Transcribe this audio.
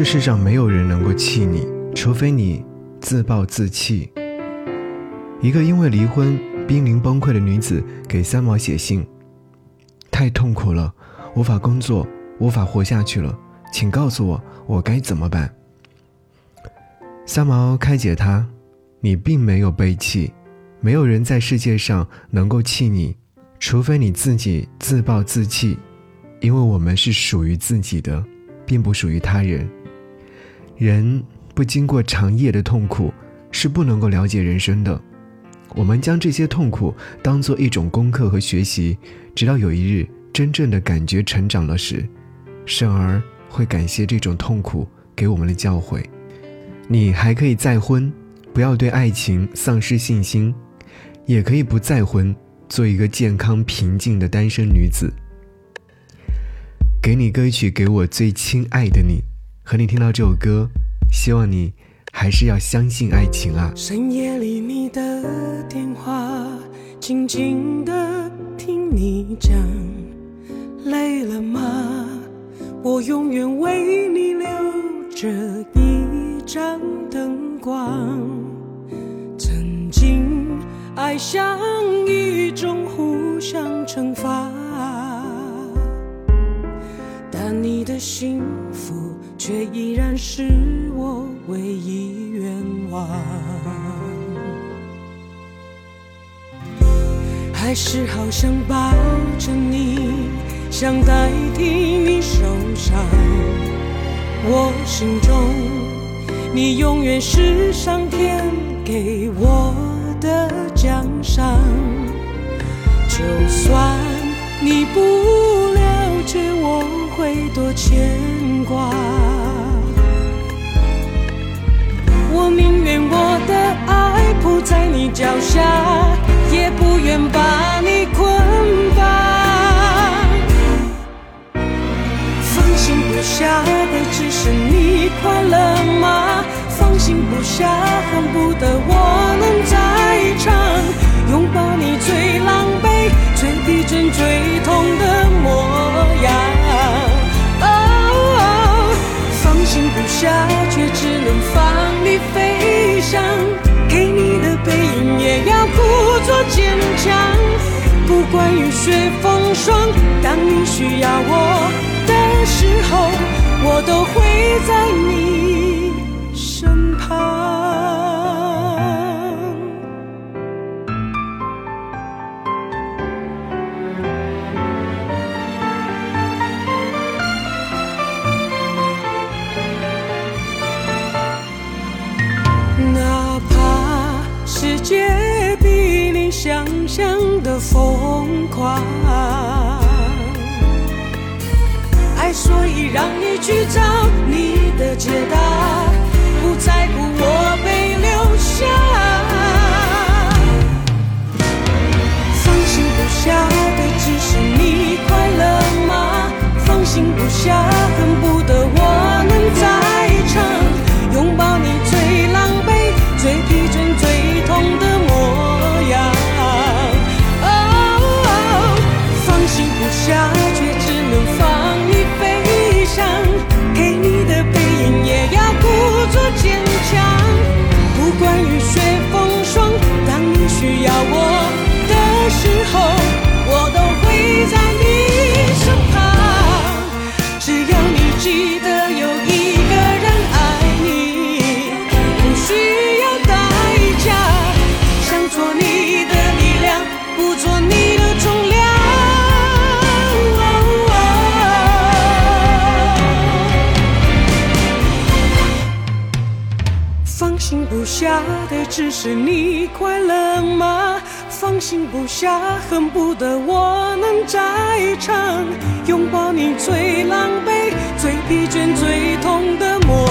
这世上没有人能够气你，除非你自暴自弃。一个因为离婚濒临崩溃的女子给三毛写信：“太痛苦了，无法工作，无法活下去了，请告诉我，我该怎么办？”三毛开解他：“你并没有被气，没有人在世界上能够气你，除非你自己自暴自弃，因为我们是属于自己的，并不属于他人。”人不经过长夜的痛苦，是不能够了解人生的。我们将这些痛苦当做一种功课和学习，直到有一日真正的感觉成长了时，生儿会感谢这种痛苦给我们的教诲。你还可以再婚，不要对爱情丧失信心；也可以不再婚，做一个健康平静的单身女子。给你歌曲，给我最亲爱的你。和你听到这首歌，希望你还是要相信爱情啊。深夜里你的电话，静静的听你讲，累了吗？我永远为你留着一盏灯光。曾经爱像一种互相惩罚，但你的幸福。却依然是我唯一愿望，还是好想抱着你，想代替你受伤。我心中，你永远是上天给我的奖赏。就算你不了解，我会多牵挂。我宁愿我的爱铺在你脚下，也不愿把你捆绑。放心不下的只是你快乐吗？放心不下，恨不得我能在却只能放你飞。翔给你的背影，也要故作坚强。不管雨雪风霜，当你需要我的时候，我都会在你身旁。想的疯狂，爱所以让你去找你的解答，不在乎我留下的只是你快乐吗？放心不下，恨不得我能在场，拥抱你最狼狈、最疲倦、最痛的模